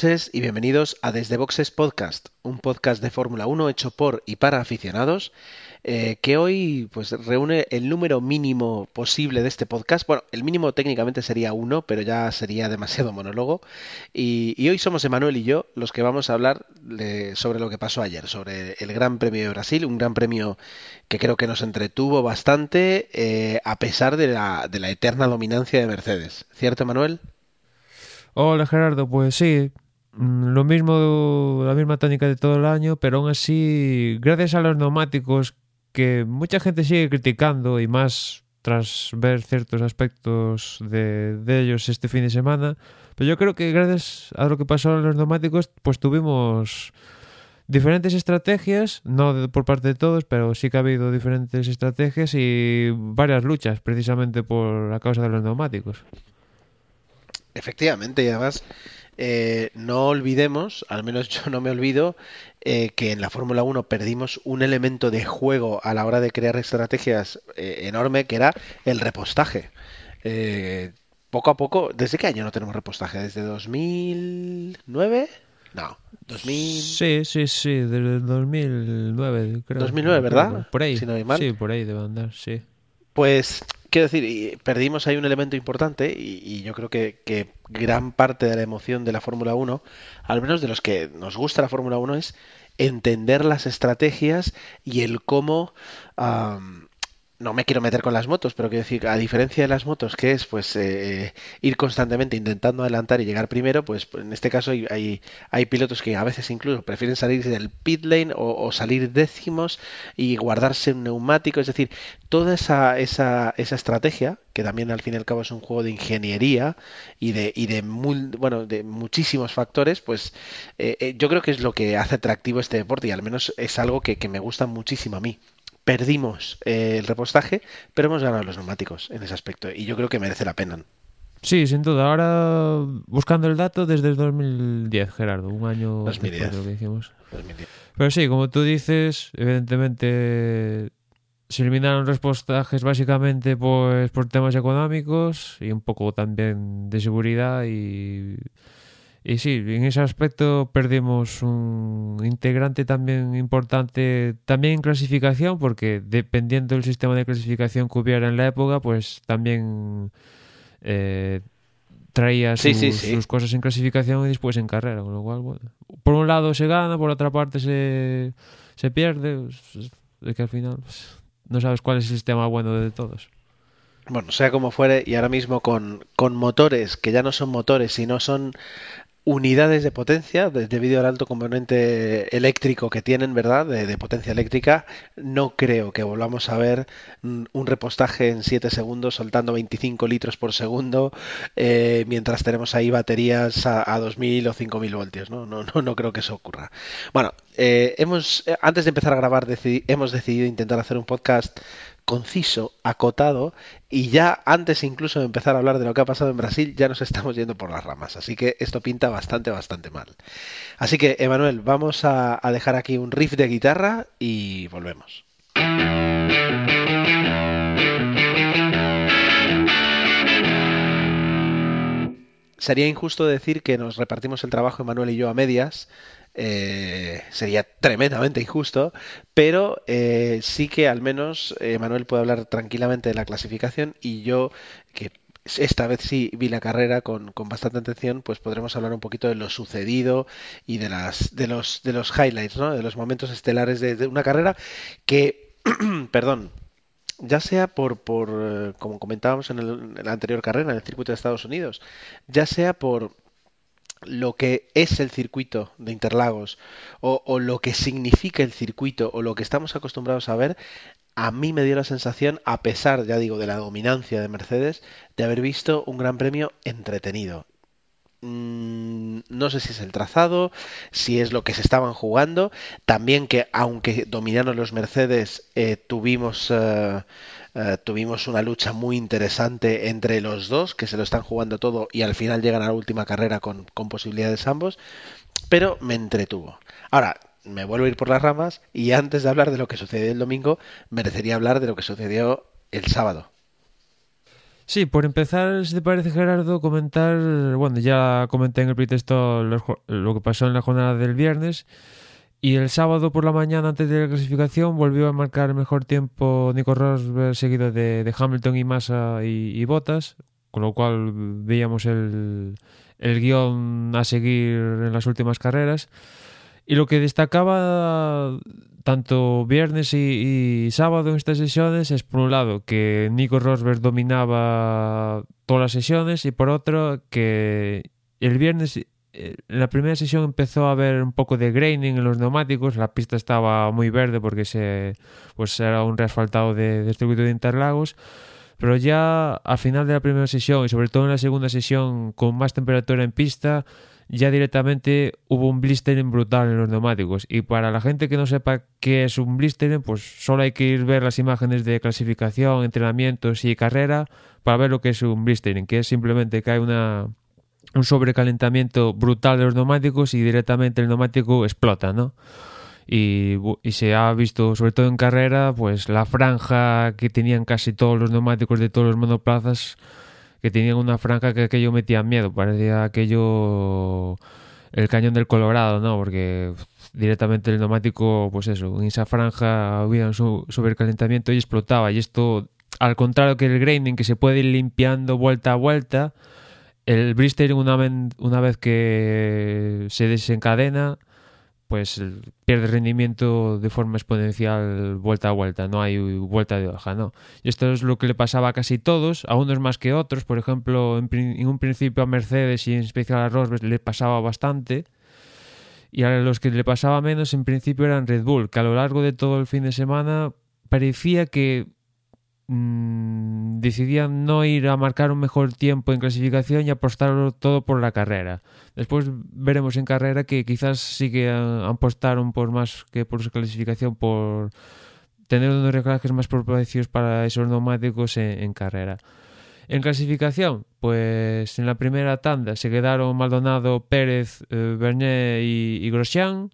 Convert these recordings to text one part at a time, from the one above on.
y bienvenidos a Desde Boxes Podcast, un podcast de Fórmula 1 hecho por y para aficionados, eh, que hoy pues reúne el número mínimo posible de este podcast. Bueno, el mínimo técnicamente sería uno, pero ya sería demasiado monólogo. Y, y hoy somos Emanuel y yo los que vamos a hablar de- sobre lo que pasó ayer, sobre el Gran Premio de Brasil, un Gran Premio que creo que nos entretuvo bastante eh, a pesar de la, de la eterna dominancia de Mercedes. ¿Cierto, Emanuel? Hola Gerardo, pues sí, lo mismo, la misma tónica de todo el año, pero aún así, gracias a los neumáticos que mucha gente sigue criticando y más tras ver ciertos aspectos de, ellos este fin de semana, pero yo creo que gracias a lo que pasó en los neumáticos, pues tuvimos diferentes estrategias, no por parte de todos, pero sí que ha habido diferentes estrategias y varias luchas precisamente por la causa de los neumáticos. Efectivamente, y además eh, no olvidemos, al menos yo no me olvido, eh, que en la Fórmula 1 perdimos un elemento de juego a la hora de crear estrategias eh, enorme, que era el repostaje. Poco a poco, ¿desde qué año no tenemos repostaje? ¿Desde 2009? No, 2000... Sí, sí, sí, desde el 2009, creo. 2009, ¿verdad? Por ahí. Si no voy mal. Sí, por ahí debe andar, sí. Pues, quiero decir, perdimos ahí un elemento importante y, y yo creo que, que gran parte de la emoción de la Fórmula 1, al menos de los que nos gusta la Fórmula 1, es entender las estrategias y el cómo... no me quiero meter con las motos, pero quiero decir, a diferencia de las motos, que es pues eh, ir constantemente intentando adelantar y llegar primero, pues en este caso hay, hay, hay pilotos que a veces incluso prefieren salir del pit lane o, salir décimos y guardarse un neumático, es decir, toda esa, esa, esa estrategia, que también al fin y al cabo es un juego de ingeniería y de, y de, bueno, de muchísimos factores, pues eh, eh, yo creo que es lo que hace atractivo este deporte y al menos es algo que, que me gusta muchísimo a mí. Perdimos eh, el repostaje, pero hemos ganado los neumáticos en ese aspecto y yo creo que merece la pena. Sí, sin duda. Ahora, buscando el dato, desde el 2010, Gerardo, un año 2010. después de lo que dijimos. 2010. Pero sí, como tú dices, evidentemente se eliminaron los postajes básicamente pues por temas económicos y un poco también de seguridad y, y sí, en ese aspecto perdimos un integrante también importante también en clasificación porque dependiendo del sistema de clasificación que hubiera en la época pues también eh, traía Sí, sus, sí, sí. sus cosas en clasificación y después en carrera, con lo cual, bueno, por un lado se gana, por otra parte se, se pierde, pues, es que al final pues, no sabes cuál es el sistema bueno de todos. Bueno, sea como fuere, y ahora mismo con, con motores que ya no son motores, sino son unidades de potencia, de- debido al alto componente eléctrico que tienen, ¿verdad? De, potencia eléctrica, no creo que volvamos a ver mm, un repostaje en 7 segundos soltando 25 litros por segundo, eh, mientras tenemos ahí baterías a, a 2000 o 5000 voltios, ¿no? No, no, no creo que eso ocurra. Bueno, eh, hemos, eh, antes de empezar a grabar, hemos decidido intentar hacer un podcast conciso, acotado, y ya antes incluso de empezar a hablar de lo que ha pasado en Brasil, ya nos estamos yendo por las ramas. Así que esto pinta bastante, bastante mal. Así que, Emanuel, vamos a, dejar aquí un riff de guitarra y volvemos. Sería injusto decir que nos repartimos el trabajo Emanuel y yo a medias. Eh, sería tremendamente injusto, pero eh, sí que al menos eh, Manuel puede hablar tranquilamente de la clasificación y yo, que esta vez sí vi la carrera con, con bastante atención, pues podremos hablar un poquito de lo sucedido y de las de los de los highlights, ¿no? De los momentos estelares de, una carrera que, perdón, ya sea por, por eh, como comentábamos en, en la anterior carrera, en el circuito de Estados Unidos, ya sea por lo que es el circuito de Interlagos o, lo que significa el circuito o lo que estamos acostumbrados a ver, a mí me dio la sensación, a pesar, ya digo, de la dominancia de Mercedes, de haber visto un gran premio entretenido. Mm, no sé si es el trazado, si es lo que se estaban jugando. También que aunque dominaron los Mercedes, eh, tuvimos, eh, eh, tuvimos una lucha muy interesante entre los dos, que se lo están jugando todo y al final llegan a la última carrera con, posibilidades ambos. Pero me entretuvo. Ahora, me vuelvo a ir por las ramas y antes de hablar de lo que sucedió el domingo, merecería hablar de lo que sucedió el sábado. Sí, por empezar, si te parece, Gerardo, comentar, bueno, ya comenté en el pretexto lo que pasó en la jornada del viernes. Y el sábado por la mañana, antes de la clasificación, volvió a marcar el mejor tiempo Nico Rosberg, seguido de, Hamilton y Massa y, Bottas, con lo cual veíamos el, el guion a seguir en las últimas carreras. Y lo que destacaba tanto viernes y, sábado en estas sesiones es por un lado que Nico Rosberg dominaba todas las sesiones y por otro que el viernes eh, la primera sesión empezó a haber un poco de graining en los neumáticos, la pista estaba muy verde porque se, pues era un reasfaltado de, de circuito de Interlagos, pero ya al final de la primera sesión y sobre todo en la segunda sesión con más temperatura en pista, ya directamente hubo un blistering brutal en los neumáticos. Y para la gente que no sepa qué es un blistering, pues solo hay que ir ver las imágenes de clasificación, entrenamientos y carrera para ver lo que es un blistering, que es simplemente que hay una, un sobrecalentamiento brutal de los neumáticos y directamente el neumático explota, ¿no? Y, se ha visto, sobre todo en carrera, pues la franja que tenían casi todos los neumáticos de todos los monoplazas que tenían una franja que aquello metía miedo, parecía aquello el cañón del Colorado, ¿no? Porque directamente el neumático, pues eso, en esa franja había un sobrecalentamiento y explotaba. Y esto, al contrario que el graining, que se puede ir limpiando vuelta a vuelta, el blistering una, vez que se desencadena, pues pierde rendimiento de forma exponencial vuelta a vuelta, no hay vuelta de hoja, ¿no? Y esto es lo que le pasaba a casi todos, a unos más que otros, por ejemplo, en, un principio a Mercedes y en especial a Rosberg le pasaba bastante, y a los que le pasaba menos en principio eran Red Bull, que a lo largo de todo el fin de semana parecía que mmm, decidían no ir a marcar un mejor tiempo en clasificación y apostarlo todo por la carrera. Después veremos en carrera que quizás sí que apostaron por más que por su clasificación, por tener unos reclajes más propicios para esos neumáticos en, carrera. En clasificación, pues en la primera tanda se quedaron Maldonado, Pérez, eh, Bernet y, y Grosjean.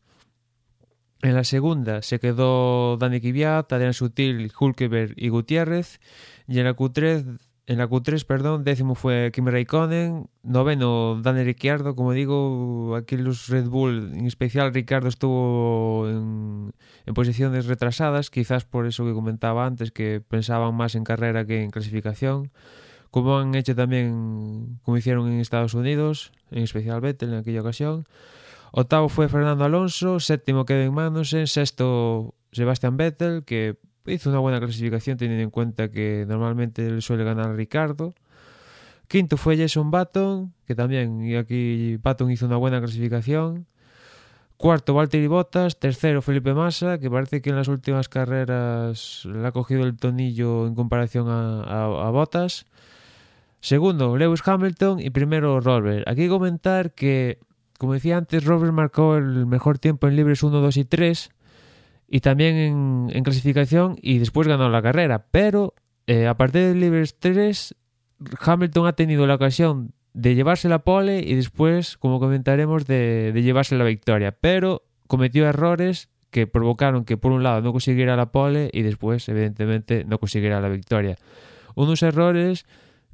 En la segunda se quedó Dani Kiviat, Adrián Sutil, Hulkeberg y Gutiérrez. Y en la Q3, en la Q3 perdón, décimo fue Kim Raikkonen, noveno Dani Ricciardo. Como digo, aquí los Red Bull, en especial Ricardo, estuvo en, en posiciones retrasadas, quizás por eso que comentaba antes, que pensaban más en carrera que en clasificación como han hecho también, como hicieron en Estados Unidos, en especial Vettel en aquella ocasión. Octavo fue Fernando Alonso, séptimo Kevin Magnussen, sexto Sebastian Vettel, que hizo una buena clasificación teniendo en cuenta que normalmente él suele ganar Ricardo. Quinto fue Jason Button, que también y aquí Button hizo una buena clasificación. Cuarto, Valtteri Bottas. Tercero, Felipe Massa, que parece que en las últimas carreras le ha cogido el tonillo en comparación a, a, Bottas. Segundo, Lewis Hamilton. Y primero, Robert. Aquí comentar que como decía antes, Robert marcó el mejor tiempo en libres 1, 2 y 3 y también en, clasificación y después ganó la carrera. Pero eh, a partir del libres 3, Hamilton ha tenido la ocasión de llevarse la pole y después, como comentaremos, de, de llevarse la victoria. Pero cometió errores que provocaron que por un lado no consiguiera la pole y después, evidentemente, no consiguiera la victoria. Unos errores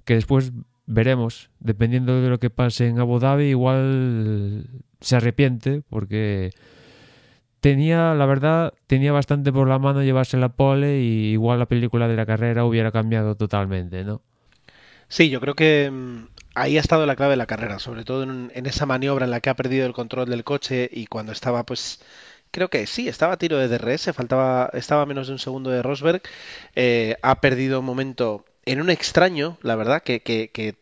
que después veremos, dependiendo de lo que pase en Abu Dhabi, igual se arrepiente porque tenía, la verdad, tenía bastante por la mano llevarse la pole y igual la película de la carrera hubiera cambiado totalmente, ¿no? Sí, yo creo que mm, ahí ha estado la clave de la carrera, sobre todo en, esa maniobra en la que ha perdido el control del coche y cuando estaba, pues, creo que sí, estaba a tiro de DRS, faltaba, estaba menos de un segundo de Rosberg, eh, ha perdido un momento en un extraño, la verdad, que, que,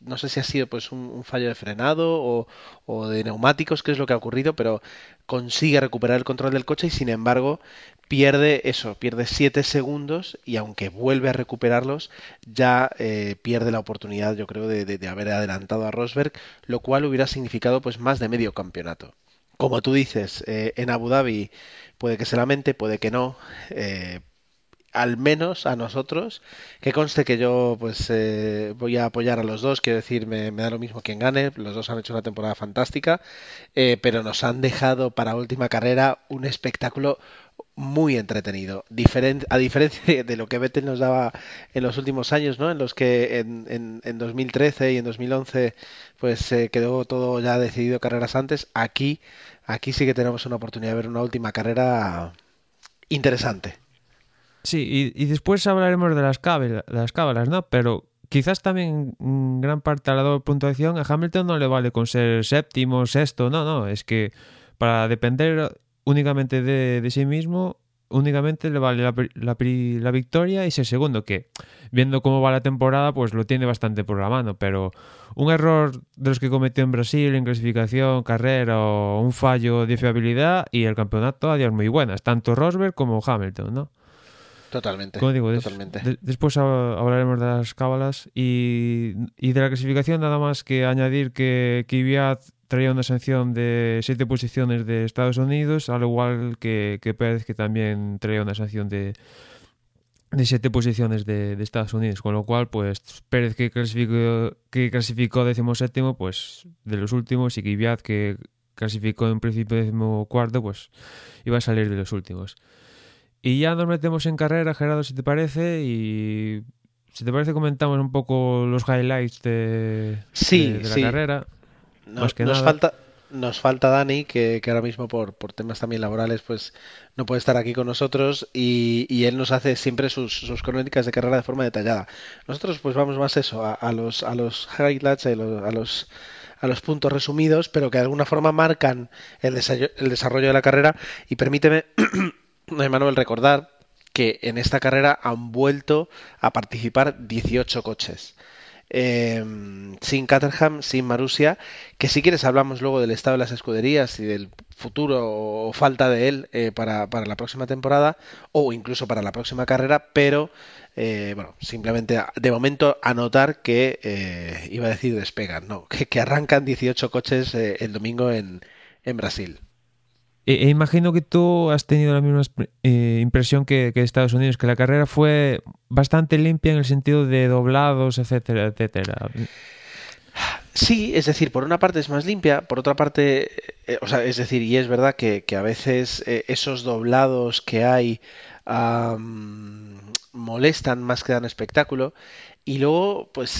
no sé si ha sido pues un, fallo de frenado o, de neumáticos, qué es lo que ha ocurrido, pero consigue recuperar el control del coche y sin embargo pierde eso, pierde 7 segundos y aunque vuelve a recuperarlos, ya eh, pierde la oportunidad, yo creo, de, de, haber adelantado a Rosberg, lo cual hubiera significado pues más de medio campeonato. Como tú dices, eh, en Abu Dhabi puede que se lamente, puede que no, eh, al menos a nosotros, que conste que yo pues eh, voy a apoyar a los dos, quiero decir, me, da lo mismo quien gane, los dos han hecho una temporada fantástica, eh, pero nos han dejado para última carrera un espectáculo muy entretenido, a diferencia de lo que Vettel nos daba en los últimos años, ¿no? En los que en, en, 2013 y en 2011 pues quedó todo ya decidido carreras antes, aquí, aquí sí que tenemos una oportunidad de ver una última carrera interesante. Sí, y, después hablaremos de las, cábalas, las cábalas, ¿no? Pero quizás también en gran parte a la doble puntuación a Hamilton no le vale con ser séptimo, sexto, no, no, es que para depender únicamente de, sí mismo, únicamente le vale la, la, la, victoria y ser segundo, que viendo cómo va la temporada, pues lo tiene bastante por la mano, pero un error de los que cometió en Brasil en clasificación, carrera o un fallo de fiabilidad y el campeonato a muy buenas, tanto Rosberg como Hamilton, ¿no? Totalmente. después hablaremos de las cábalas y, de la clasificación, nada más que añadir que Kvyat traía una sanción de siete posiciones de Estados Unidos, al igual que, Pérez, que también traía una sanción de, de siete posiciones de, Estados Unidos, con lo cual, pues Pérez que clasificó, que clasificó séptimo, pues de los últimos, y Kvyat que clasificó en principio décimo cuarto, pues iba a salir de los últimos. Y ya nos metemos en carrera, Gerardo, si te parece, y si te parece comentamos un poco los highlights de, sí, la carrera. Nos, falta nos falta Dani, que, ahora mismo por, por, temas también laborales, pues no puede estar aquí con nosotros y, él nos hace siempre sus, sus, crónicas de carrera de forma detallada. Nosotros pues vamos más eso, a, los, a los highlights, a los, a los, a los puntos resumidos, pero que de alguna forma marcan el, el desarrollo de la carrera y permíteme Manuel, recordar que en esta carrera han vuelto a participar 18 coches. Em, sin Caterham, sin Marusia, que si quieres hablamos luego del estado de las escuderías y del futuro o falta de él eh, para, la próxima temporada o incluso para la próxima carrera, pero eh, bueno, simplemente de momento anotar que, eh, iba a decir despegan, no, que, arrancan 18 coches el domingo en, en Brasil. E, e, imagino que tú has tenido la misma eh, impresión que, Estados Unidos, que la carrera fue bastante limpia en el sentido de doblados, etcétera, etcétera. Sí, es decir, por una parte es más limpia, por otra parte, eh, o sea, es decir, y es verdad que, a veces eh, esos doblados que hay molestan más que dan espectáculo. Y luego, pues,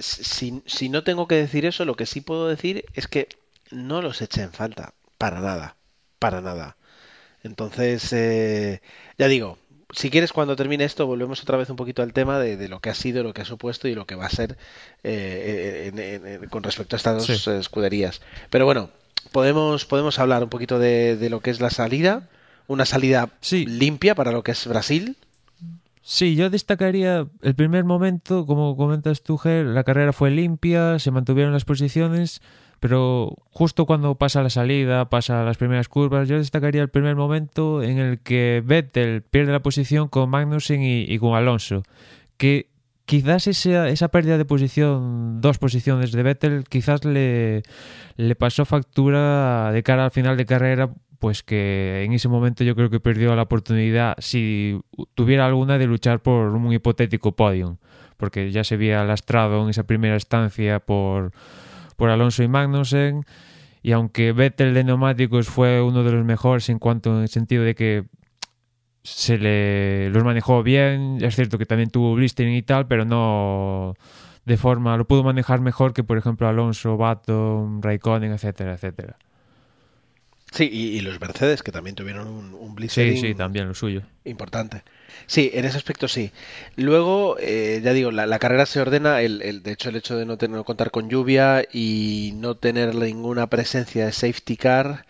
si, si no tengo que decir eso, lo que sí puedo decir es que no los eché en falta, para nada para nada. Entonces, eh, ya digo, si quieres cuando termine esto volvemos otra vez un poquito al tema de, lo que ha sido, lo que ha supuesto y lo que va a ser eh, con respecto a estas dos escuderías. Pero bueno, podemos, podemos hablar un poquito de, lo que es la salida, una salida limpia para lo que es Brasil. Sí, yo destacaría el primer momento, como comentas tú, Ger, la carrera fue limpia, se mantuvieron las posiciones pero justo cuando pasa la salida, pasa las primeras curvas, yo destacaría el primer momento en el que Vettel pierde la posición con Magnussen y, con Alonso, que quizás esa, esa, pérdida de posición, dos posiciones de Vettel, quizás le, le pasó factura de cara al final de carrera, pues que en ese momento yo creo que perdió la oportunidad, si tuviera alguna, de luchar por un hipotético podium, porque ya se había lastrado en esa primera estancia por por Alonso y Magnussen. Y aunque Vettel de neumáticos fue uno de los mejores en cuanto en el sentido de que se le los manejó bien, es cierto que también tuvo blistering y tal, pero no de forma, lo pudo manejar mejor que por ejemplo Alonso, Baton, Raikkonen, etcétera, etcétera. Sí, y, los Mercedes que también tuvieron un, un blistering sí, sí, también lo suyo. Importante. Sí, en ese aspecto sí. Luego, eh, ya digo, la, carrera se ordena, el, el, de hecho el hecho de no, tener, contar con lluvia y no tener ninguna presencia de safety car,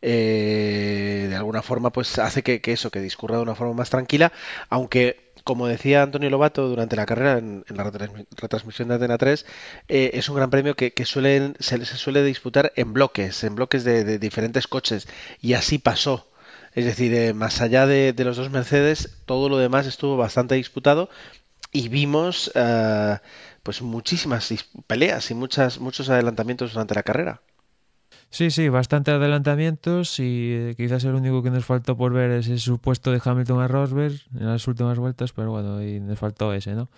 eh, de alguna forma pues hace que, eso, que discurra de una forma más tranquila, aunque como decía Antonio Lobato durante la carrera en, la retransmisión de Atena 3, eh, es un gran premio que, suelen, se, suele disputar en bloques, en bloques de, diferentes coches, y así pasó. Es decir, eh, más allá de, los dos Mercedes, todo lo demás estuvo bastante disputado y vimos pues muchísimas peleas y muchas, muchos adelantamientos durante la carrera. Sí, sí, bastante adelantamientos y eh, quizás el único que nos faltó por ver es el supuesto de Hamilton a Rosberg en las últimas vueltas, pero bueno, y nos faltó ese, ¿no?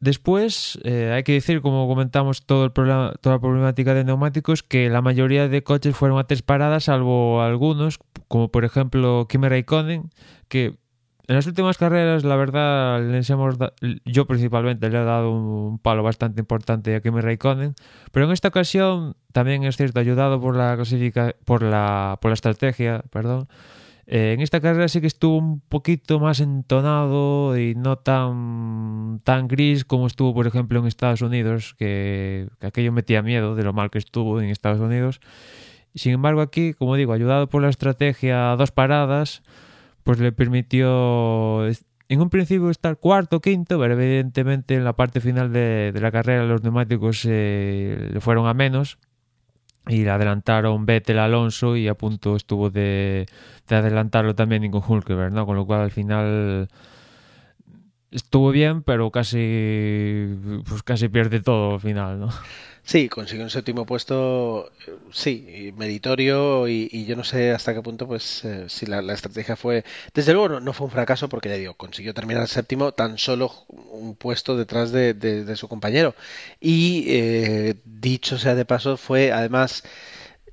Después, eh, hay que decir, como comentamos, todo el problema, toda la problemática de neumáticos, que la mayoría de coches fueron a tres paradas, salvo algunos, como por ejemplo Kimi Raikkonen, que en las últimas carreras, la verdad, les hemos yo principalmente le he dado un palo bastante importante a Kimi Raikkonen, pero en esta ocasión también es cierto, ayudado por la clasifica por la por la estrategia, perdón. Eh, en esta carrera sí que estuvo un poquito más entonado y no tan tan gris como estuvo, por ejemplo, en Estados Unidos, que, que aquello metía miedo de lo mal que estuvo en Estados Unidos. Sin embargo, aquí, como digo, ayudado por la estrategia a dos paradas, pues le permitió en un principio estar cuarto, quinto, pero evidentemente en la parte final de, la carrera los neumáticos eh, le fueron a menos y le adelantaron Vettel Alonso y a punto estuvo de, adelantarlo también Nico Hulkenberg, ¿no? Con lo cual al final estuvo bien, pero casi pues casi pierde todo al final, ¿no? Sí, consiguió un séptimo puesto, eh, sí, meritorio y, yo no sé hasta qué punto, pues, eh, si la, estrategia fue, desde luego no, fue un fracaso porque ya digo, consiguió terminar el séptimo tan solo un puesto detrás de, su compañero. Y eh, dicho sea de paso fue además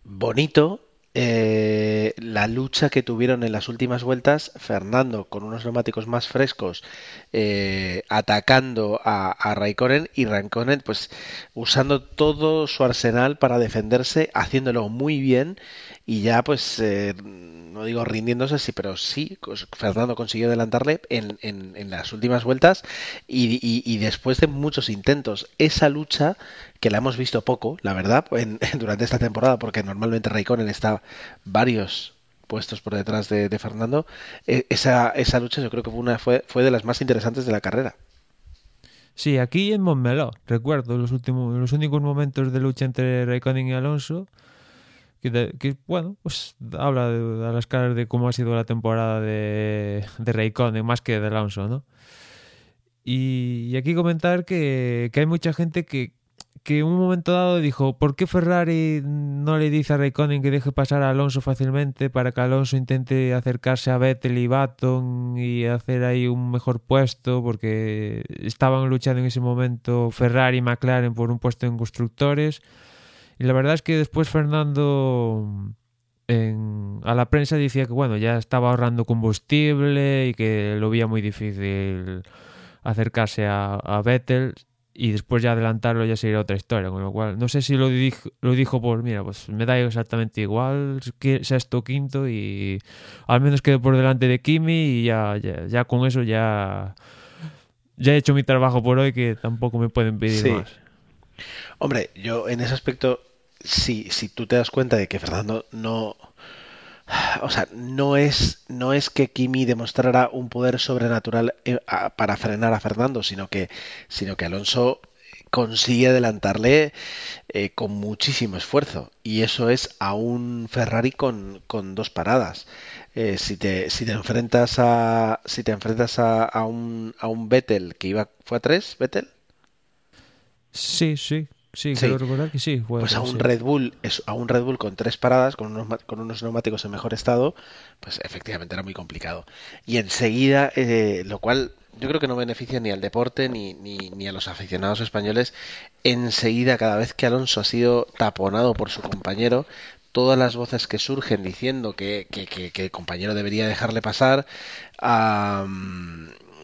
bonito eh, la lucha que tuvieron en las últimas vueltas, Fernando con unos neumáticos más frescos, eh, atacando a, a, Raikkonen y Raikkonen pues usando todo su arsenal para defenderse, haciéndolo muy bien y ya pues eh, no digo rindiéndose sí pero sí Fernando consiguió adelantarle en, en, las últimas vueltas y, después de muchos intentos. Esa lucha que la hemos visto poco la verdad durante esta temporada porque normalmente Raikkonen está varios puestos por detrás de, Fernando e, esa, esa lucha yo creo que fue una fue, fue de las más interesantes de la carrera. Sí, aquí en Montmeló, recuerdo los últimos, los únicos momentos de lucha entre Raikkonen y Alonso, que, bueno, pues habla de, las caras de cómo ha sido la temporada de, de Raikkonen más que de Alonso, ¿no? Y, aquí comentar que, que, hay mucha gente que, que en un momento dado dijo, ¿por qué Ferrari no le dice a Raikkonen que deje pasar a Alonso fácilmente para que Alonso intente acercarse a Vettel y Baton y hacer ahí un mejor puesto? Porque estaban luchando en ese momento Ferrari y McLaren por un puesto en constructores y la verdad es que después Fernando a la prensa decía que bueno, ya estaba ahorrando combustible y que lo veía muy difícil acercarse a, a Vettel y después ya adelantarlo ya sería otra historia, con lo cual no sé si lo dijo, lo dijo por, mira, pues me da exactamente igual, que sexto quinto y al menos quedo por delante de Kimi y ya, ya, con eso ya, ya he hecho mi trabajo por hoy que tampoco me pueden pedir más. Hombre, yo en ese aspecto, si, si tú te das cuenta de que Fernando no... O sea, no es, no es que Kimi demostrara un poder sobrenatural eh, para frenar a Fernando, sino que, sino que Alonso consigue adelantarle eh, con muchísimo esfuerzo. Y eso es a un Ferrari con, con dos paradas. Eh, si, te, si te enfrentas a si te enfrentas a, a, un, a un Vettel que iba fue a tres Vettel Sí, sí. Sí, quiero recordar que sí. pues a un Red Bull, a un Red Bull con tres paradas, con unos, con unos neumáticos en mejor estado, pues efectivamente era muy complicado. Y enseguida, eh, lo cual yo creo que no beneficia ni al deporte ni, ni, ni, a los aficionados españoles. Enseguida, cada vez que Alonso ha sido taponado por su compañero, todas las voces que surgen diciendo que, que, que, el compañero debería dejarle pasar,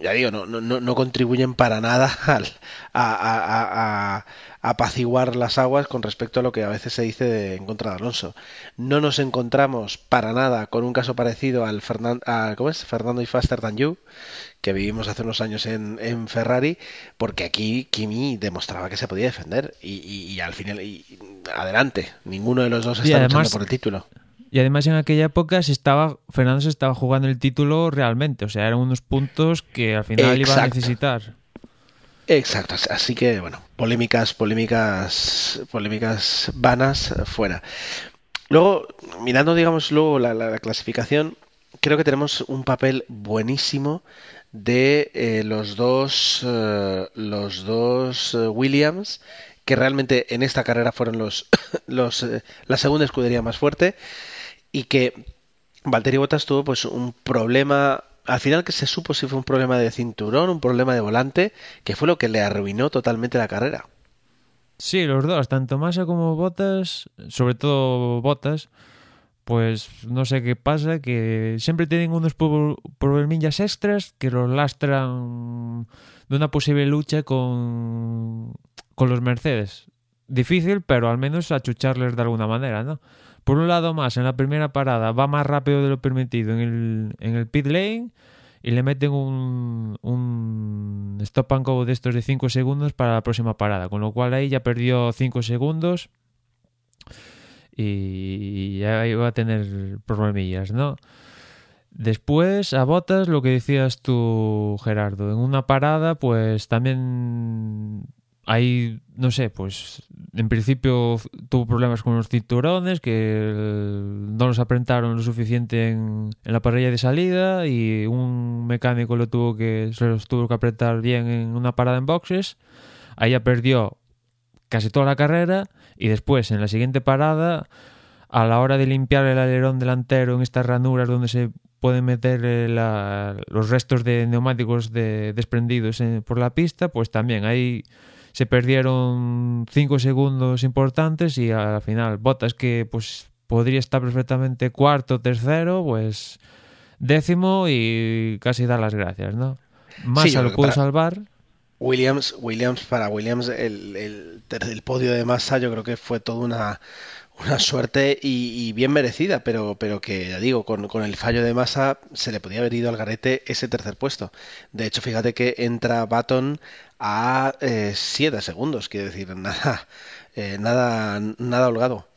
ya digo, no, no, no contribuyen para nada al, a, apaciguar las aguas con respecto a lo que a veces se dice en contra de Alonso. No nos encontramos para nada con un caso parecido al ¿cómo es? Fernando y Faster Than You, que vivimos hace unos años en, Ferrari, porque aquí Kimi demostraba que se podía defender y, al final, y, adelante, ninguno de los dos está luchando por el título. Y además en aquella época se estaba, Fernando se estaba jugando el título realmente, o sea, eran unos puntos que al final iba a necesitar. Exacto, así que bueno, polémicas, polémicas, polémicas vanas eh, fuera. Luego, mirando, digamos, luego la, la- la clasificación, creo que tenemos un papel buenísimo de eh, los dos, eh, los dos Williams, que realmente en esta carrera fueron los, los, eh, la segunda escudería más fuerte y que Valtteri Bottas tuvo pues un problema, al final que se supo si fue un problema de cinturón, un problema de volante, que fue lo que le arruinó totalmente la carrera. Sí, los dos, tanto Massa como Botas, sobre todo Botas, pues no sé qué pasa, que siempre tienen unos pro- problemillas extras que los lastran de una posible lucha con, con los Mercedes. Difícil, pero al menos achucharles de alguna manera, ¿no? Por un lado más, en la primera parada va más rápido de lo permitido en el, en el pit lane y le meten un, un stop and go de estos de 5 segundos para la próxima parada, con lo cual ahí ya perdió 5 segundos y ya iba a tener problemillas, ¿no? Después, a botas, lo que decías tú, Gerardo, en una parada, pues también ahí, no sé, pues en principio tuvo problemas con los cinturones, que no los apretaron lo suficiente en, la parrilla de salida y un mecánico lo tuvo que, se los tuvo que apretar bien en una parada en boxes. Ahí ya perdió casi toda la carrera y después en la siguiente parada, a la hora de limpiar el alerón delantero en estas ranuras donde se pueden meter eh, la- los restos de neumáticos de- desprendidos en- por la pista, pues también ahí se perdieron cinco segundos importantes y al final Botas que pues podría estar perfectamente cuarto, tercero, pues décimo y casi dar las gracias, ¿no? Massa lo pudo para- salvar. Williams, Williams para Williams, el, el, el podio de masa yo creo que fue toda una, una suerte y, bien merecida, pero, pero que ya digo, con, con el fallo de masa se le podía haber ido al garete ese tercer puesto. De hecho, fíjate que entra Baton a 7 segundos, quiero decir, nada, eh, nada, nada holgado.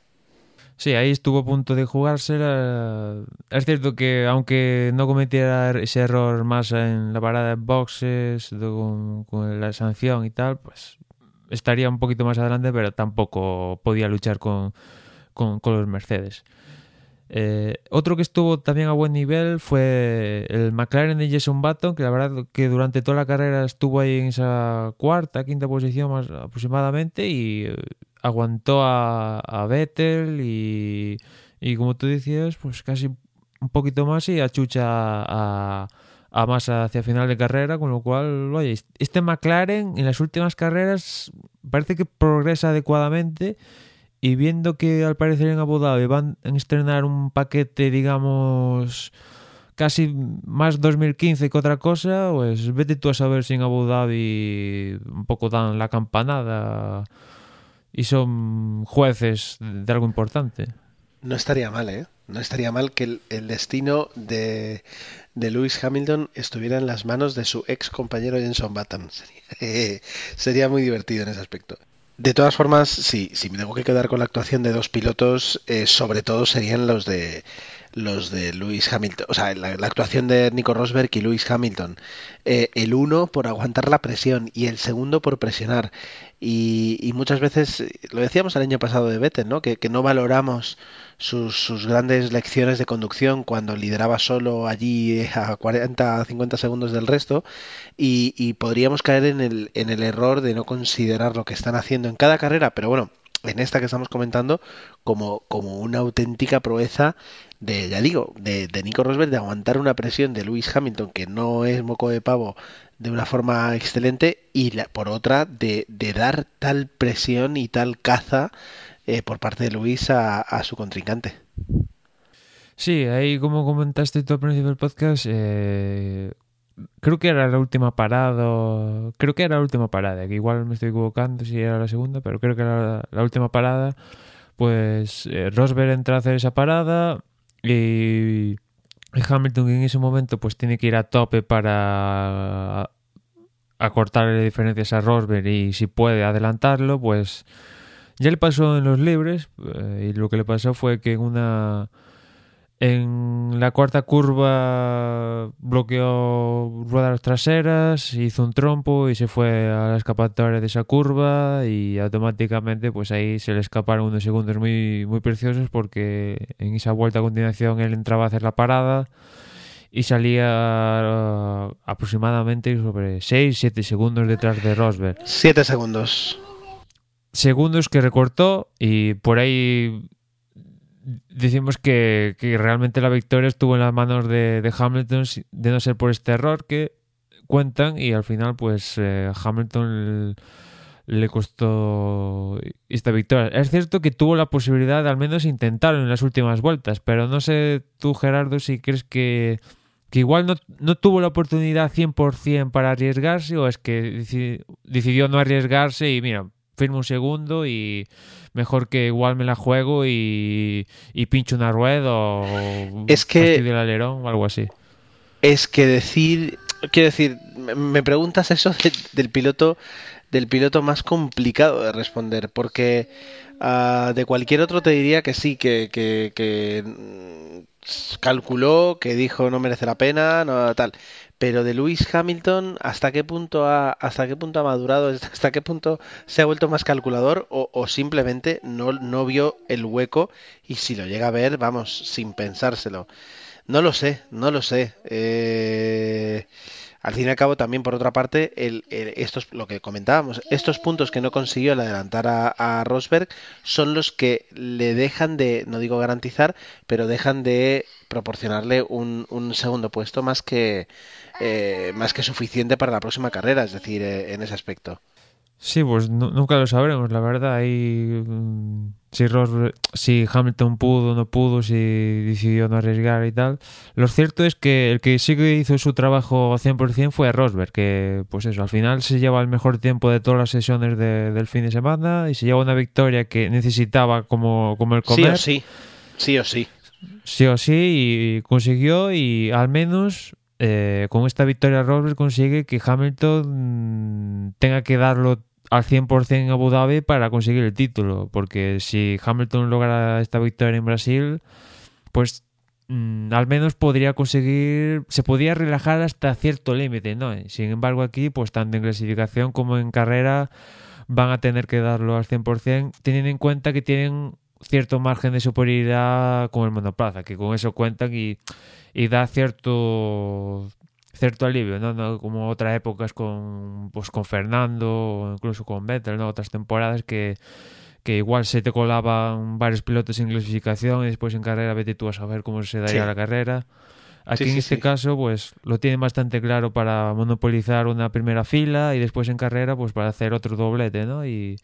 Sí, ahí estuvo a punto de jugársela. Es cierto que aunque no cometiera ese error más en la parada de boxes con, con la sanción y tal, pues estaría un poquito más adelante, pero tampoco podía luchar con, con, los Mercedes. Eh, otro que estuvo también a buen nivel fue el McLaren de Jason Button, que la verdad que durante toda la carrera estuvo ahí en esa cuarta, quinta posición más aproximadamente y eh, aguantó a, Vettel y, y como tú decías, pues casi un poquito más y achucha a, a Massa hacia final de carrera, con lo cual, oye, este McLaren en las últimas carreras parece que progresa adecuadamente y viendo que al parecer en Abu Dhabi van a estrenar un paquete, digamos, casi más 2015 que otra cosa, pues vete tú a saber si en Abu Dhabi un poco dan la campanada y son jueces de algo importante. No estaría mal, ¿eh? No estaría mal que el, destino de, de Lewis Hamilton estuviera en las manos de su ex compañero Jenson Button. Sería, sería muy divertido en ese aspecto. De todas formas, sí, si me tengo que quedar con la actuación de dos pilotos, eh, sobre todo serían los de los de Lewis Hamilton, o sea, la, la actuación de Nico Rosberg y Lewis Hamilton. Eh, el uno por aguantar la presión y el segundo por presionar. Y, y muchas veces, lo decíamos el año pasado de Vettel, ¿no? Que, que no valoramos sus, sus, grandes lecciones de conducción cuando lideraba solo allí a 40, 50 segundos del resto y, y podríamos caer en el, en el error de no considerar lo que están haciendo en cada carrera, pero bueno, en esta que estamos comentando como, como una auténtica proeza de, ya digo, de, de Nico Rosberg de aguantar una presión de Lewis Hamilton que no es moco de pavo de una forma excelente y la, por otra de, dar tal presión y tal caza eh, por parte de Luis a, su contrincante. Sí, ahí como comentaste tú al principio del podcast, eh, creo que era la última parada, creo que era la última parada, que igual me estoy equivocando si era la segunda, pero creo que era la, última parada, pues eh, Rosberg entra a hacer esa parada y Hamilton en ese momento pues tiene que ir a tope para acortarle diferencias a Rosberg y si puede adelantarlo, pues ya le pasó en los libres eh, y lo que le pasó fue que en una En la cuarta curva bloqueó ruedas traseras, hizo un trompo y se fue a la escapatoria de esa curva y automáticamente pues ahí se le escaparon unos segundos muy, muy preciosos porque en esa vuelta a continuación él entraba a hacer la parada y salía uh, aproximadamente sobre 6-7 segundos detrás de Rosberg. 7 segundos. Segundos que recortó y por ahí decimos que, que, realmente la victoria estuvo en las manos de, Hamilton, de no ser por este error que cuentan y al final pues eh, Hamilton le costó esta victoria. Es cierto que tuvo la posibilidad de al menos intentarlo en las últimas vueltas, pero no sé tú Gerardo si crees que, que igual no, no, tuvo la oportunidad 100% para arriesgarse o es que decidió no arriesgarse y mira, firmo un segundo y mejor que igual me la juego y, y pincho una rueda o es que el alerón o algo así. Es que decir, quiero decir, me preguntas eso de, del piloto del piloto más complicado de responder porque uh, de cualquier otro te diría que sí, que, que, que calculó, que dijo no merece la pena, no tal pero de Lewis Hamilton hasta qué punto ha hasta qué punto ha madurado hasta qué punto se ha vuelto más calculador o, simplemente no, no vio el hueco y si lo llega a ver vamos sin pensárselo no lo sé no lo sé. Eh, al fin y al cabo también por otra parte el, el, estos lo que comentábamos estos puntos que no consiguió al adelantar a, a, Rosberg son los que le dejan de no digo garantizar pero dejan de proporcionarle un, un segundo puesto más que eh, más que suficiente para la próxima carrera, es decir, eh, en ese aspecto. Sí, pues no, nunca lo sabremos, la verdad. Ahí, si, Rosberg, si Hamilton pudo o no pudo, si decidió no arriesgar y tal. Lo cierto es que el que sí que hizo su trabajo 100% fue Rosberg, que pues eso, al final se lleva el mejor tiempo de todas las sesiones de, del fin de semana y se lleva una victoria que necesitaba como, como el comer. Sí o sí, sí o sí. Sí o sí, y consiguió y al menos eh, con esta victoria Rosberg consigue que Hamilton mm, tenga que darlo al 100% en Abu Dhabi para conseguir el título, porque si Hamilton logra esta victoria en Brasil, pues mmm, al menos podría conseguir, se podría relajar hasta cierto límite, ¿no? Sin embargo aquí, pues tanto en clasificación como en carrera van a tener que darlo al 100%, teniendo en cuenta que tienen cierto margen de superioridad con el monoplaza, que con eso cuentan y y da cierto cierto alivio, ¿no? ¿no? Como otras épocas con pues con Fernando o incluso con Vettel, ¿no? Otras temporadas que que igual se te colaban varios pilotos en clasificación y después en carrera vete tú a saber cómo se daría sí. la carrera. Aquí sí, en sí, este caso, pues lo tiene bastante claro para monopolizar una primera fila y después en carrera, pues para hacer otro doblete, ¿no? Y,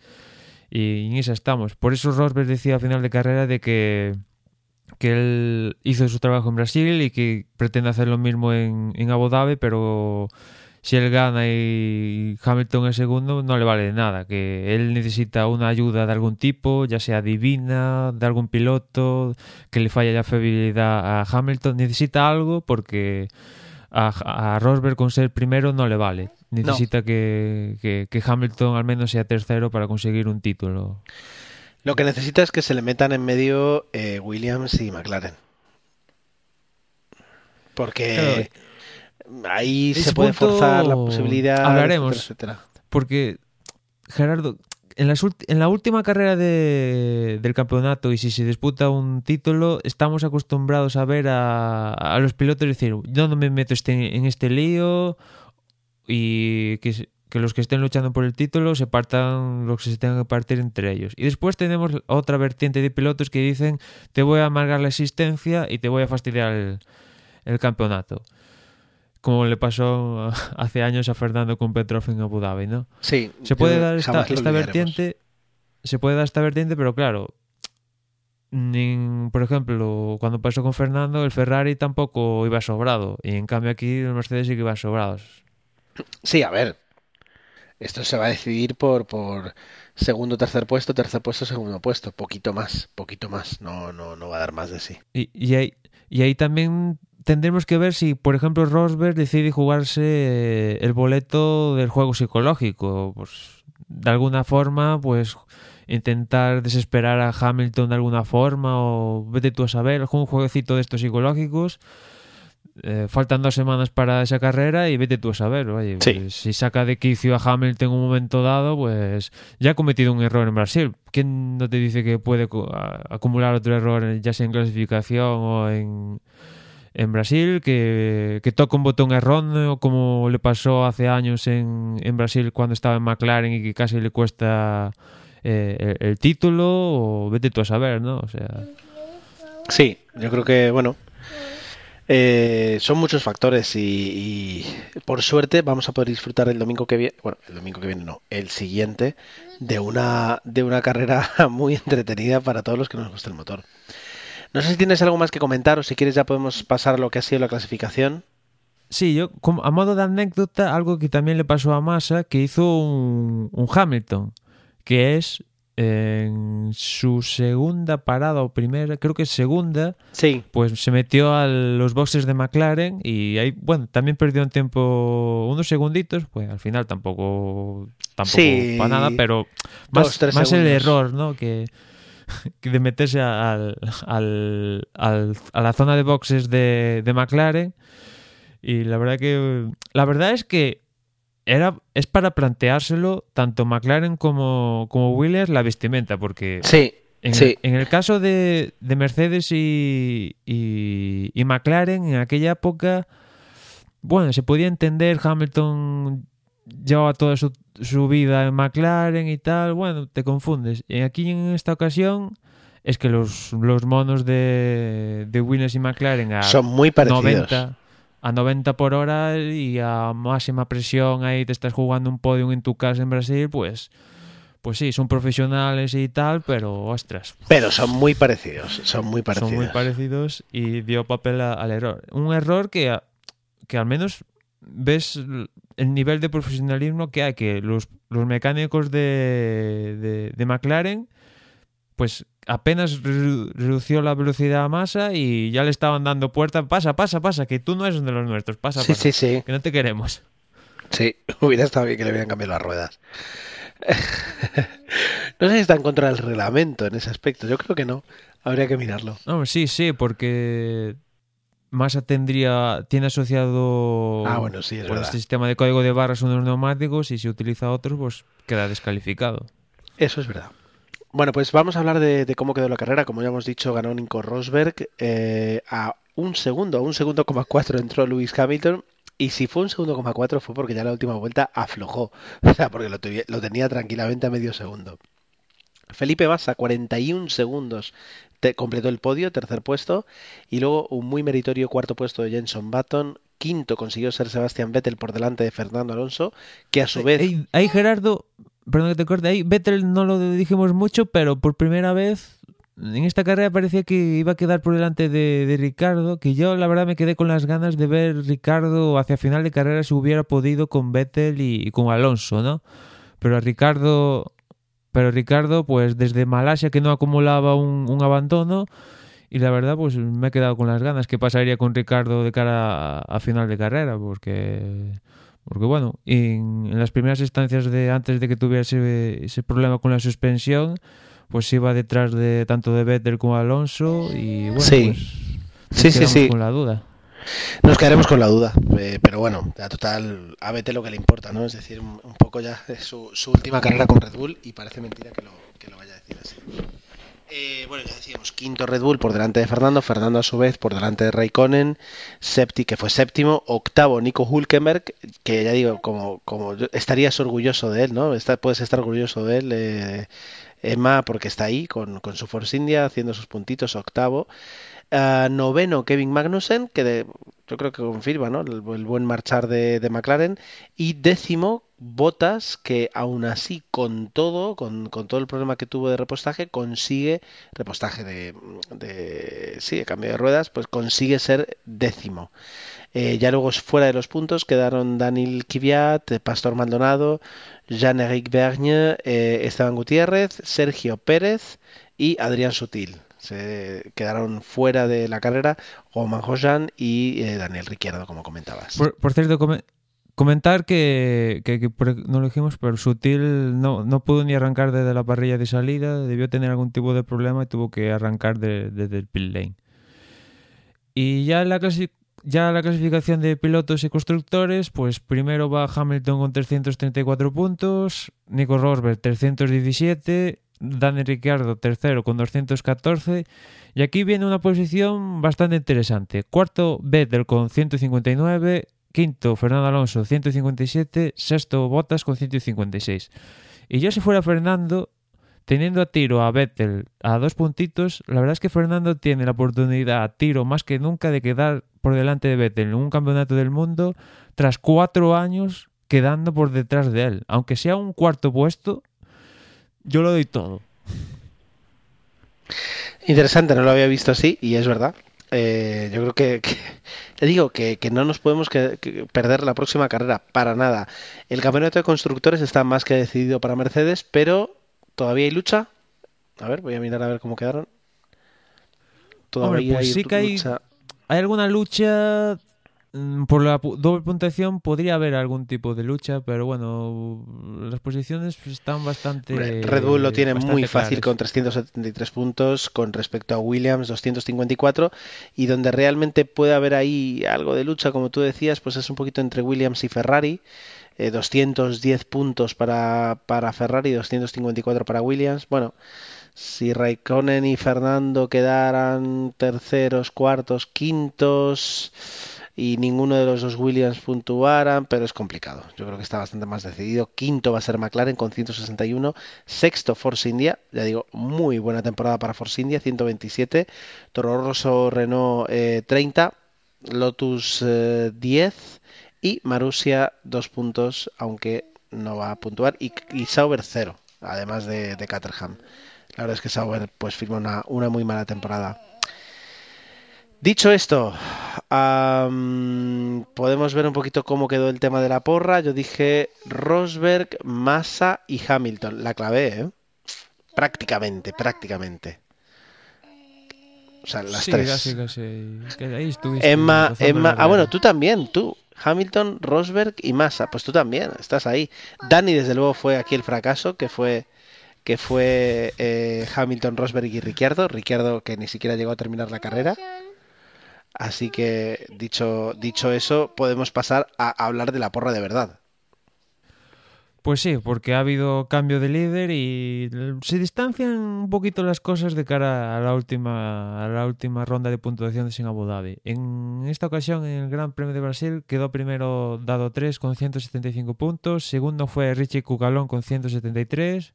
y en esa estamos. Por eso Rosberg decía a final de carrera de que que él hizo su trabajo en Brasil y que pretende hacer lo mismo en, en Abu Dhabi, pero si él gana y Hamilton es segundo, no le vale de nada, que él necesita una ayuda de algún tipo, ya sea divina, de algún piloto, que le falla la fiabilidad a Hamilton, necesita algo porque a, a Rosberg con ser primero no le vale. Necesita no. que, que, que Hamilton al menos sea tercero para conseguir un título. Lo que necesita es que se le metan en medio eh, Williams y McLaren. Porque claro, ahí se puede forzar la posibilidad. Hablaremos. Etcétera, etcétera. Porque, Gerardo, en, las, en, la última carrera de, del campeonato y si se disputa un título, estamos acostumbrados a ver a, a los pilotos decir, yo no me meto este, en este lío y que que los que estén luchando por el título se partan los que se tengan que partir entre ellos. Y después tenemos otra vertiente de pilotos que dicen te voy a amargar la existencia y te voy a fastidiar el, el campeonato. Como le pasó hace años a Fernando con Petrov en Abu Dhabi, ¿no? Sí. Se puede dar esta, esta vertiente, se puede dar esta vertiente, pero claro, por ejemplo, cuando pasó con Fernando, el Ferrari tampoco iba sobrado. Y en cambio aquí el Mercedes sí que iba sobrados. Sí, a ver, esto se va a decidir por, por segundo, tercer puesto, tercer puesto, segundo puesto. Poquito más, poquito más. No, no, no va a dar más de sí. Y, y, ahí, y ahí también tendremos que ver si, por ejemplo, Rosberg decide jugarse el boleto del juego psicológico. Pues de alguna forma, pues intentar desesperar a Hamilton de alguna forma o vete tú a saber, un jueguecito de estos psicológicos. Eh, faltan dos semanas para esa carrera y vete tú a saber. Oye, Sí. pues, si saca de quicio a Hamilton en un momento dado, pues ya ha cometido un error en Brasil. ¿Quién no te dice que puede acumular otro error, ya sea en clasificación o en, en Brasil? Que, que toca un botón erróneo, como le pasó hace años en, en Brasil cuando estaba en McLaren y que casi le cuesta eh, el, el título, o vete tú a saber, ¿no? O sea. Sí, yo creo que, bueno, eh, son muchos factores y, por suerte vamos a poder disfrutar el domingo que viene, bueno, el domingo que viene no, el siguiente, de una, de una carrera muy entretenida para todos los que nos gusta el motor. No sé si tienes algo más que comentar o si quieres ya podemos pasar a lo que ha sido la clasificación. Sí, yo, a modo de anécdota, algo que también le pasó a Massa, que hizo un, un Hamilton, que es en su segunda parada o primera, creo que segunda, Sí, pues se metió a los boxes de McLaren y ahí, bueno, también perdió un tiempo, unos segunditos, pues al final tampoco, tampoco Sí, para nada, pero más, dos, más el error, ¿no? Que, que de meterse al, al- al- a la zona de boxes de, de McLaren y la verdad que, la verdad es que era, es para planteárselo tanto McLaren como, como Williams la vestimenta, porque sí, en, sí. el, en el caso de, de Mercedes y, y, y McLaren, en aquella época, bueno, se podía entender, Hamilton llevaba toda su, su vida en McLaren y tal, bueno, te confundes. Y aquí en esta ocasión es que los, los monos de, de Williams y McLaren a Son muy parecidos. 90, a 90 por hora y a máxima presión ahí te estás jugando un podium en tu casa en Brasil, pues pues sí, son profesionales y tal, pero ostras, Pero son muy parecidos, son muy parecidos. son muy parecidos y dio papel a- al error. Un error que, que al menos ves el nivel de profesionalismo que hay, que los, los mecánicos de, de, de McLaren pues apenas redu- redució la velocidad a masa y ya le estaban dando puerta, pasa, pasa, pasa, que tú no eres de los nuestros, pasa, Sí, pasa, sí, sí. que no te queremos. Sí, hubiera estado bien que le hubieran cambiado las ruedas. No sé si está en contra del reglamento en ese aspecto. Yo creo que no. Habría que mirarlo. No, sí, sí, porque Massa tendría, tiene asociado Ah, bueno, sí, es por verdad. este sistema de código de barras unos neumáticos y si utiliza otros, pues queda descalificado. Eso es verdad. Bueno, pues vamos a hablar de, de cómo quedó la carrera. Como ya hemos dicho, ganó Nico Rosberg. eh, a un segundo, a un segundo coma cuatro entró Lewis Hamilton. Y si fue un segundo coma cuatro fue porque ya la última vuelta aflojó. O sea, porque lo, tuvi- lo tenía tranquilamente a medio segundo. Felipe Massa, 41 segundos, te- completó el podio, tercer puesto. Y luego un muy meritorio cuarto puesto de Jenson Button. Quinto consiguió ser Sebastián Vettel por delante de Fernando Alonso, que a su vez... Ahí, ahí, Gerardo, perdón que te corte, ahí Vettel no lo dijimos mucho, pero por primera vez en esta carrera parecía que iba a quedar por delante de, Ricardo, que yo la verdad me quedé con las ganas de ver Ricardo hacia final de carrera si hubiera podido con Vettel y, con Alonso, ¿no? Pero a Ricardo, pero Ricardo, pues desde Malasia que no acumulaba un, un abandono, y la verdad, pues me he quedado con las ganas. ¿Qué pasaría con Ricardo de cara a final de carrera? Porque, porque bueno, en, en las primeras instancias de antes de que tuviera ese, ese problema con la suspensión, pues iba detrás de tanto de Vettel como Alonso y bueno, Sí. pues Sí, sí, sí. con la duda. Nos quedaremos con la duda, eh, pero bueno, a total, a Vettel lo que le importa, ¿no? Es decir, un, un poco ya es su, su última carrera con Red Bull y parece mentira que lo, que lo vaya a decir así. Eh, bueno, ya decíamos, quinto Red Bull por delante de Fernando, Fernando a su vez por delante de Raikkonen, Septi, que fue séptimo, octavo Nico Hulkenberg, que ya digo, como, como estarías orgulloso de él, ¿no? Está- puedes estar orgulloso de él, eh, Emma, porque está ahí con, con su Force India haciendo sus puntitos, octavo. Ah, noveno Kevin Magnussen, que yo creo que confirma ¿no? el, el buen marchar de, de McLaren. Y décimo Bottas, que aún así, con todo, con, con todo el problema que tuvo de repostaje, consigue, repostaje de, de, sí, de cambio de ruedas, pues consigue ser décimo. Eh, ya luego fuera de los puntos quedaron Daniel eh, Pastor Maldonado, Jean-Éric Vergne, eh, Esteban Gutiérrez, Sergio Pérez y Adrián Sutil. Se quedaron fuera de la carrera Romain Grosjean y eh, Daniel Ricciardo, como comentabas. Por, por cierto, come- comentar que, no lo dijimos, pero Sutil no, no pudo ni arrancar desde la parrilla de salida, debió tener algún tipo de problema y tuvo que arrancar de- desde el pit lane. Y ya la, clasi- ya la clasificación de pilotos y constructores, pues primero va Hamilton con 334 puntos, Nico Rosberg 317, Dani Ricciardo tercero con 214 y aquí viene una posición bastante interesante. Cuarto Vettel con 159, quinto Fernando Alonso 157, sexto Bottas con 156. Y yo si fuera Fernando, teniendo a tiro a Vettel a dos puntitos, la verdad es que Fernando tiene la oportunidad a tiro más que nunca de quedar por delante de Vettel en un campeonato del mundo tras cuatro años quedando por detrás de él. Aunque sea un cuarto puesto, yo lo doy todo. Interesante, no lo había visto así y es verdad. Eh, yo creo que, que- te digo que, que no nos podemos que- perder la próxima carrera para nada. El campeonato de constructores está más que decidido para Mercedes, pero todavía hay lucha. A ver, voy a mirar a ver cómo quedaron. Todavía pues hay sí que hay- lucha. ¿Hay alguna lucha por la doble puntuación? Podría haber algún tipo de lucha, pero bueno, las posiciones pues, están bastante. Red Bull lo tiene muy fácil claras. con 373 puntos con respecto a Williams 254 y donde realmente puede haber ahí algo de lucha, como tú decías, pues es un poquito entre Williams y Ferrari. Eh, 210 puntos para, para Ferrari, 254 para Williams. Bueno, si Raikkonen y Fernando quedaran terceros, cuartos, quintos y ninguno de los dos Williams puntuaran, pero es complicado. Yo creo que está bastante más decidido. Quinto va a ser McLaren con 161, sexto Force India, ya digo, muy buena temporada para Force India, 127, Toro Rosso Renault eh, 30, Lotus eh, 10 y Marussia 2 puntos, aunque no va a puntuar, y, y Sauber 0, además de, de Caterham. La verdad es que Sauber pues firma una, una muy mala temporada. Dicho esto, am, podemos ver un poquito cómo quedó el tema de la porra. Yo dije Rosberg, Massa y Hamilton. La clavé, ¿eh? Prácticamente, prácticamente. O sea, las sí, tres. casi, casi. Ahí Emma, Emma, ah bueno, tú también, tú. Hamilton, Rosberg y Massa, pues tú también, estás ahí. Dani, desde luego, fue aquí el fracaso, que fue que fue eh, Hamilton, Rosberg y Ricciardo. Ricciardo que ni siquiera llegó a terminar la carrera. Así que dicho dicho eso, podemos pasar a hablar de la porra de verdad. Pues sí, porque ha habido cambio de líder y se distancian un poquito las cosas de cara a la última, a la última ronda de puntuaciones en Abu Dhabi. En esta ocasión, en el Gran Premio de Brasil, quedó primero Dado 3 con 175 puntos, segundo fue Richie Cucalón con 173,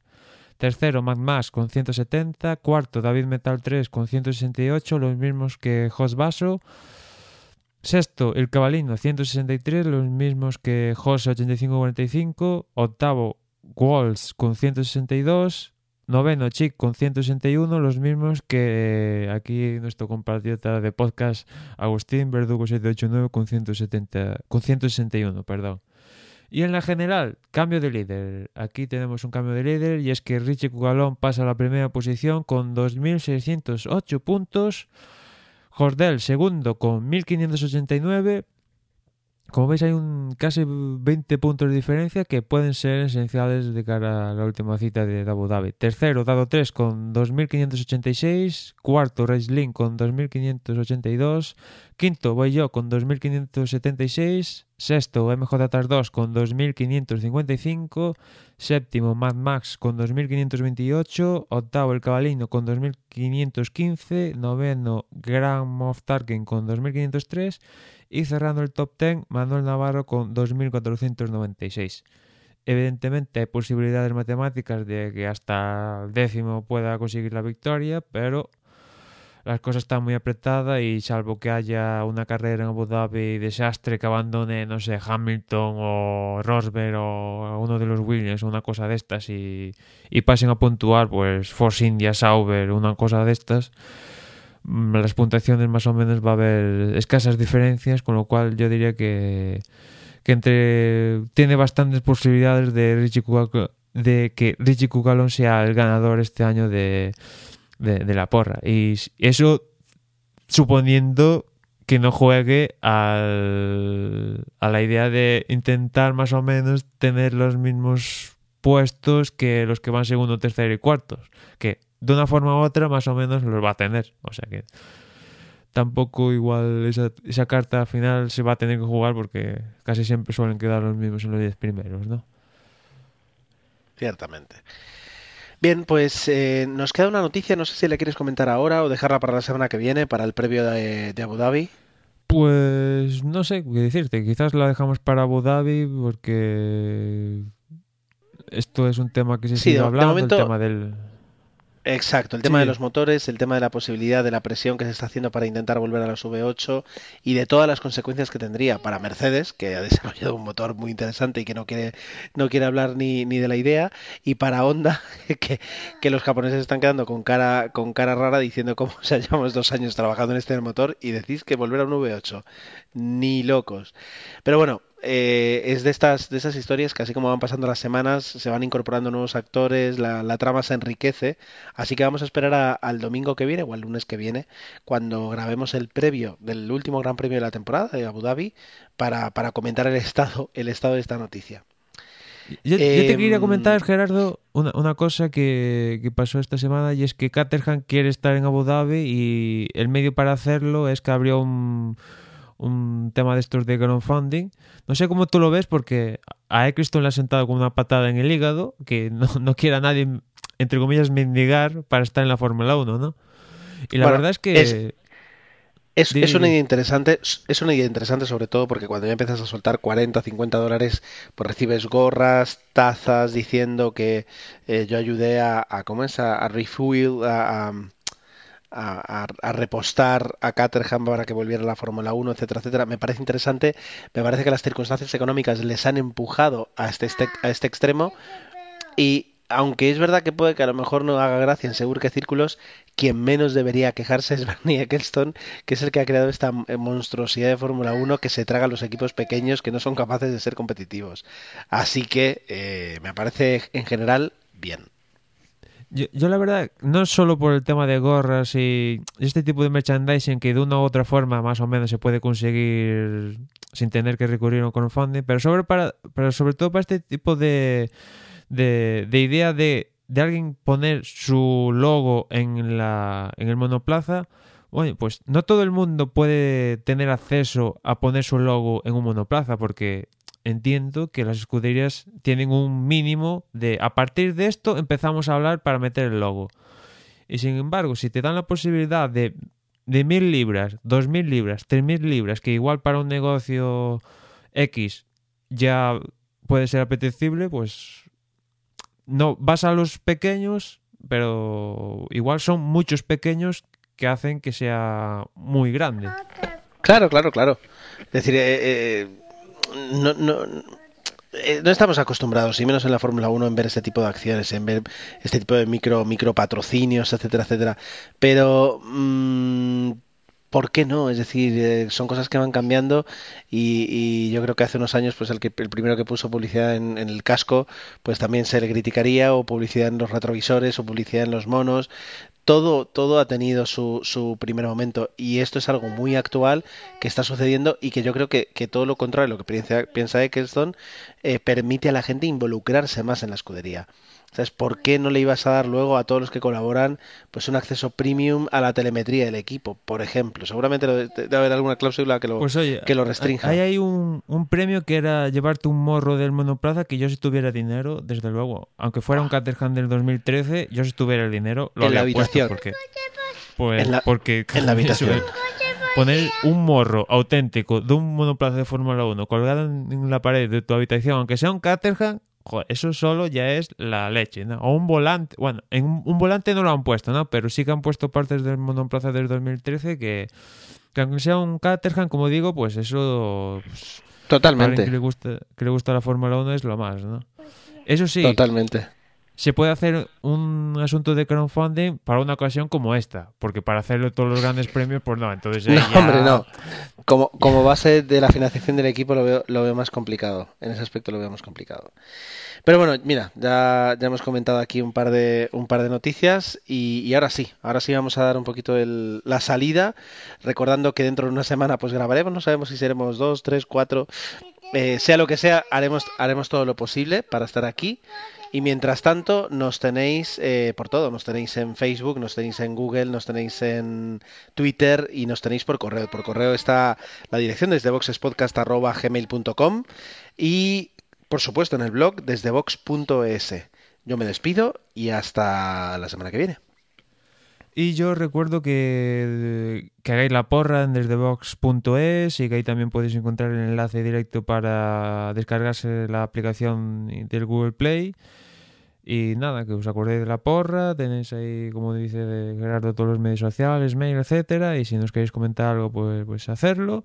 tercero Mad Max con 170, cuarto David Metal 3 con 168, los mismos que Jos Basso, Sexto, el Cabalino, 163, los mismos que José 85-45. Octavo, Walls con 162. Noveno, Chic con 161, los mismos que aquí nuestro compatriota de podcast, Agustín Verdugo 789 con 170, con 161, perdón. Y en la general, cambio de líder. Aquí tenemos un cambio de líder y es que Richie Cugalón pasa a la primera posición con 2.608 puntos. Jordel, segundo, con 1589. Como veis, hay un casi 20 puntos de diferencia que pueden ser esenciales de cara a la última cita de Abu Dhabi. Tercero, Dado 3 con 2586. Cuarto, Reislin con 2582. Quinto, voy yo con 2576. Sexto, MJ2 con 2555. Séptimo, Mad Max con 2528. Octavo, El Cabalino con 2515. Noveno, Grand Moff Tarkin con 2503. Y cerrando el top 10, Manuel Navarro con 2496. Evidentemente hay posibilidades matemáticas de que hasta el décimo pueda conseguir la victoria, pero las cosas están muy apretadas y salvo que haya una carrera en Abu Dhabi desastre que abandone, no sé, Hamilton o Rosberg o uno de los Williams o una cosa de estas y, y pasen a puntuar, pues Force India, Sauber, una cosa de estas, las puntuaciones más o menos va a haber escasas diferencias, con lo cual yo diría que, que entre tiene bastantes posibilidades de Richie de que Richie Cugalon sea el ganador este año de, de, la porra. Y eso suponiendo que no juegue al, a la idea de intentar más o menos tener los mismos puestos que los que van segundo, tercero y cuartos. Que de una forma u otra más o menos los va a tener. O sea que tampoco igual esa, esa carta final se va a tener que jugar porque casi siempre suelen quedar los mismos en los 10 primeros, ¿no? Ciertamente. Bien, pues eh, nos queda una noticia, no sé si le quieres comentar ahora o dejarla para la semana que viene, para el previo de, de Abu Dhabi. Pues no sé qué decirte, quizás la dejamos para Abu Dhabi porque esto es un tema que se Sí, sigue de hablando, momento- el tema del... Exacto, el tema Sí. de los motores, el tema de la posibilidad de la presión que se está haciendo para intentar volver a los V8 y de todas las consecuencias que tendría para Mercedes, que ha desarrollado un motor muy interesante y que no quiere, no quiere hablar ni, ni de la idea, y para Honda, que, que los japoneses están quedando con cara, con cara rara diciendo cómo se llevamos dos años trabajando en este motor y decís que volver a un V8. Ni locos. Pero bueno, eh, es de estas, de esas historias que así como van pasando las semanas, se van incorporando nuevos actores, la, la trama se enriquece. Así que vamos a esperar a- al domingo que viene o al lunes que viene, cuando grabemos el previo del último Gran Premio de la temporada de Abu Dhabi, para, para comentar el estado, el estado de esta noticia. Yo, yo te Em, quería comentar, Gerardo, una, una cosa que, que pasó esta semana y es que Caterham quiere estar en Abu Dhabi y el medio para hacerlo es que abrió un, un tema de estos de crowdfunding. No sé cómo tú lo ves porque a Eccleston le ha sentado con una patada en el hígado que no, no quiere a nadie, entre comillas, mendigar para estar en la Fórmula 1, ¿no? Y la Bueno, verdad es que... es- Es, una idea interesante, es una idea interesante sobre todo porque cuando ya empiezas a soltar 40, 50 dólares, pues recibes gorras, tazas diciendo que eh, yo ayudé a, a ¿cómo es? A, a refuel, a, a- a- repostar a Caterham para que volviera a la Fórmula 1, etcétera, etcétera. Me parece interesante, me parece que las circunstancias económicas les han empujado a este, este- a este extremo y aunque es verdad que puede que a lo mejor no haga gracia en seguro que círculos, quien menos debería quejarse es Bernie Ecclestone, que es el que ha creado esta monstruosidad de Fórmula 1 que se traga a los equipos pequeños que no son capaces de ser competitivos. Así que eh, me parece en general bien. Yo, la verdad, no solo por el tema de gorras y este tipo de merchandising que de una u otra forma más o menos se puede conseguir sin tener que recurrir a un crowdfunding, pero sobre, para, pero sobre todo para este tipo de, de, de idea de, de alguien poner su logo en, la, en el monoplaza, bueno, pues no todo el mundo puede tener acceso a poner su logo en un monoplaza porque entiendo que las escuderías tienen un mínimo de a partir de esto empezamos a hablar para meter el logo. Y sin embargo, si te dan la posibilidad de de mil libras, dos mil libras, tres mil libras, que igual para un negocio X ya puede ser apetecible, pues no vas a los pequeños, pero igual son muchos pequeños que hacen que sea muy grande. Claro, claro, claro. Es decir, eh, eh, no, no, eh, no estamos acostumbrados, y menos en la Fórmula 1, en ver este tipo de acciones, en ver este tipo de micro, micro patrocinios, etcétera, etcétera. Pero, mm, ¿por qué no? Es decir, eh, son cosas que van cambiando y, yo creo que hace unos años, pues el, que, el primero que puso publicidad en, el casco, pues también se le criticaría, o publicidad en los retrovisores, o publicidad en los monos todo, todo ha tenido su, su primer momento y esto es algo muy actual que está sucediendo y que yo creo que, todo lo contrario lo que piensa, piensa eh, permite a la gente involucrare más en la escudería. ¿Sabes? ¿Por qué no le ibas a dar luego a todos los que colaboran pues un acceso premium a la telemetría del equipo, por ejemplo? Seguramente debe haber alguna cláusula que lo, Pues oye, que lo restrinja. Ahí hay un, un premio que era llevarte un morro del monoplaza que yo si tuviera dinero, desde luego, aunque fuera un Caterham del 2013, yo si tuviera el dinero lo En la habría puesto habitación. porque pues En la- porque en la habitación. poner un morro auténtico de un monoplaza de Fórmula 1 colgado en la pared de tu habitación, aunque sea un Caterham, joder, eso solo ya es la leche, ¿no? O un volante, bueno, en un, un volante no lo han puesto, ¿no? Pero sí que han puesto partes del monoplaza del 2013 que, que aunque sea un Caterham, como digo, pues eso pues, para alguien que Totalmente, le gusta que le gusta la Fórmula 1 es lo más, ¿no? Eso sí, totalmente. Se puede hacer un asunto de crowdfunding para una ocasión como esta, porque para hacerlo todos los grandes premios, pues no, entonces No, ya- hombre, no. Como, como base de la financiación del equipo lo veo, lo veo más complicado. En ese aspecto lo veo más complicado. Pero bueno, mira, ya, ya hemos comentado aquí un par de, un par de noticias y, y ahora sí, ahora sí vamos a dar un poquito el- la salida, recordando que dentro de una semana pues grabaremos, no sabemos si seremos dos, tres, cuatro, eh, sea lo que sea, haremos, haremos todo lo posible para estar aquí. Y mientras tanto, nos tenéis eh, por todo. Nos tenéis en Facebook, nos tenéis en Google, nos tenéis en Twitter y nos tenéis por correo. Por correo está la dirección desde boxespodcast.gmail.com y, por supuesto, en el blog desde box.es. Yo me despido y hasta la semana que viene. Y yo recuerdo que, hagáis la porra en desdebox.es y que ahí también podéis encontrar el enlace directo para descargarse la aplicación del Google Play. Y nada, que os acordéis de la porra, tenéis ahí, como dice Gerardo, todos los medios sociales, mail, etcétera, y si nos queréis comentar algo, pues, pues hacerlo.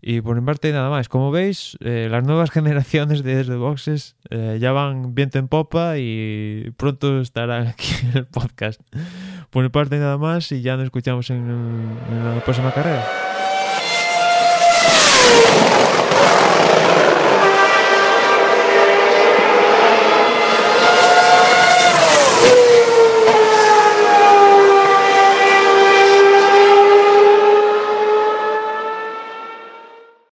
Y por mi parte, nada más. Como veis, eh, las nuevas generaciones de Desde Boxes eh, ya van viento en popa y pronto estarán aquí en el podcast. Por mi parte, nada más y ya nos escuchamos en, en la próxima carrera.